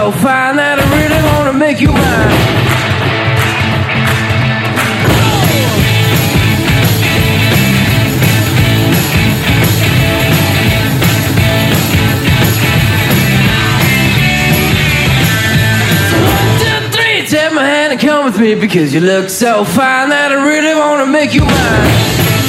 so fine that I really wanna make you mine. Take my hand and come with me because you look so fine that I really wanna make you mine.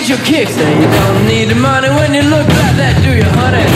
get your kicks. And you don't need the money when you look like that, do you, honey?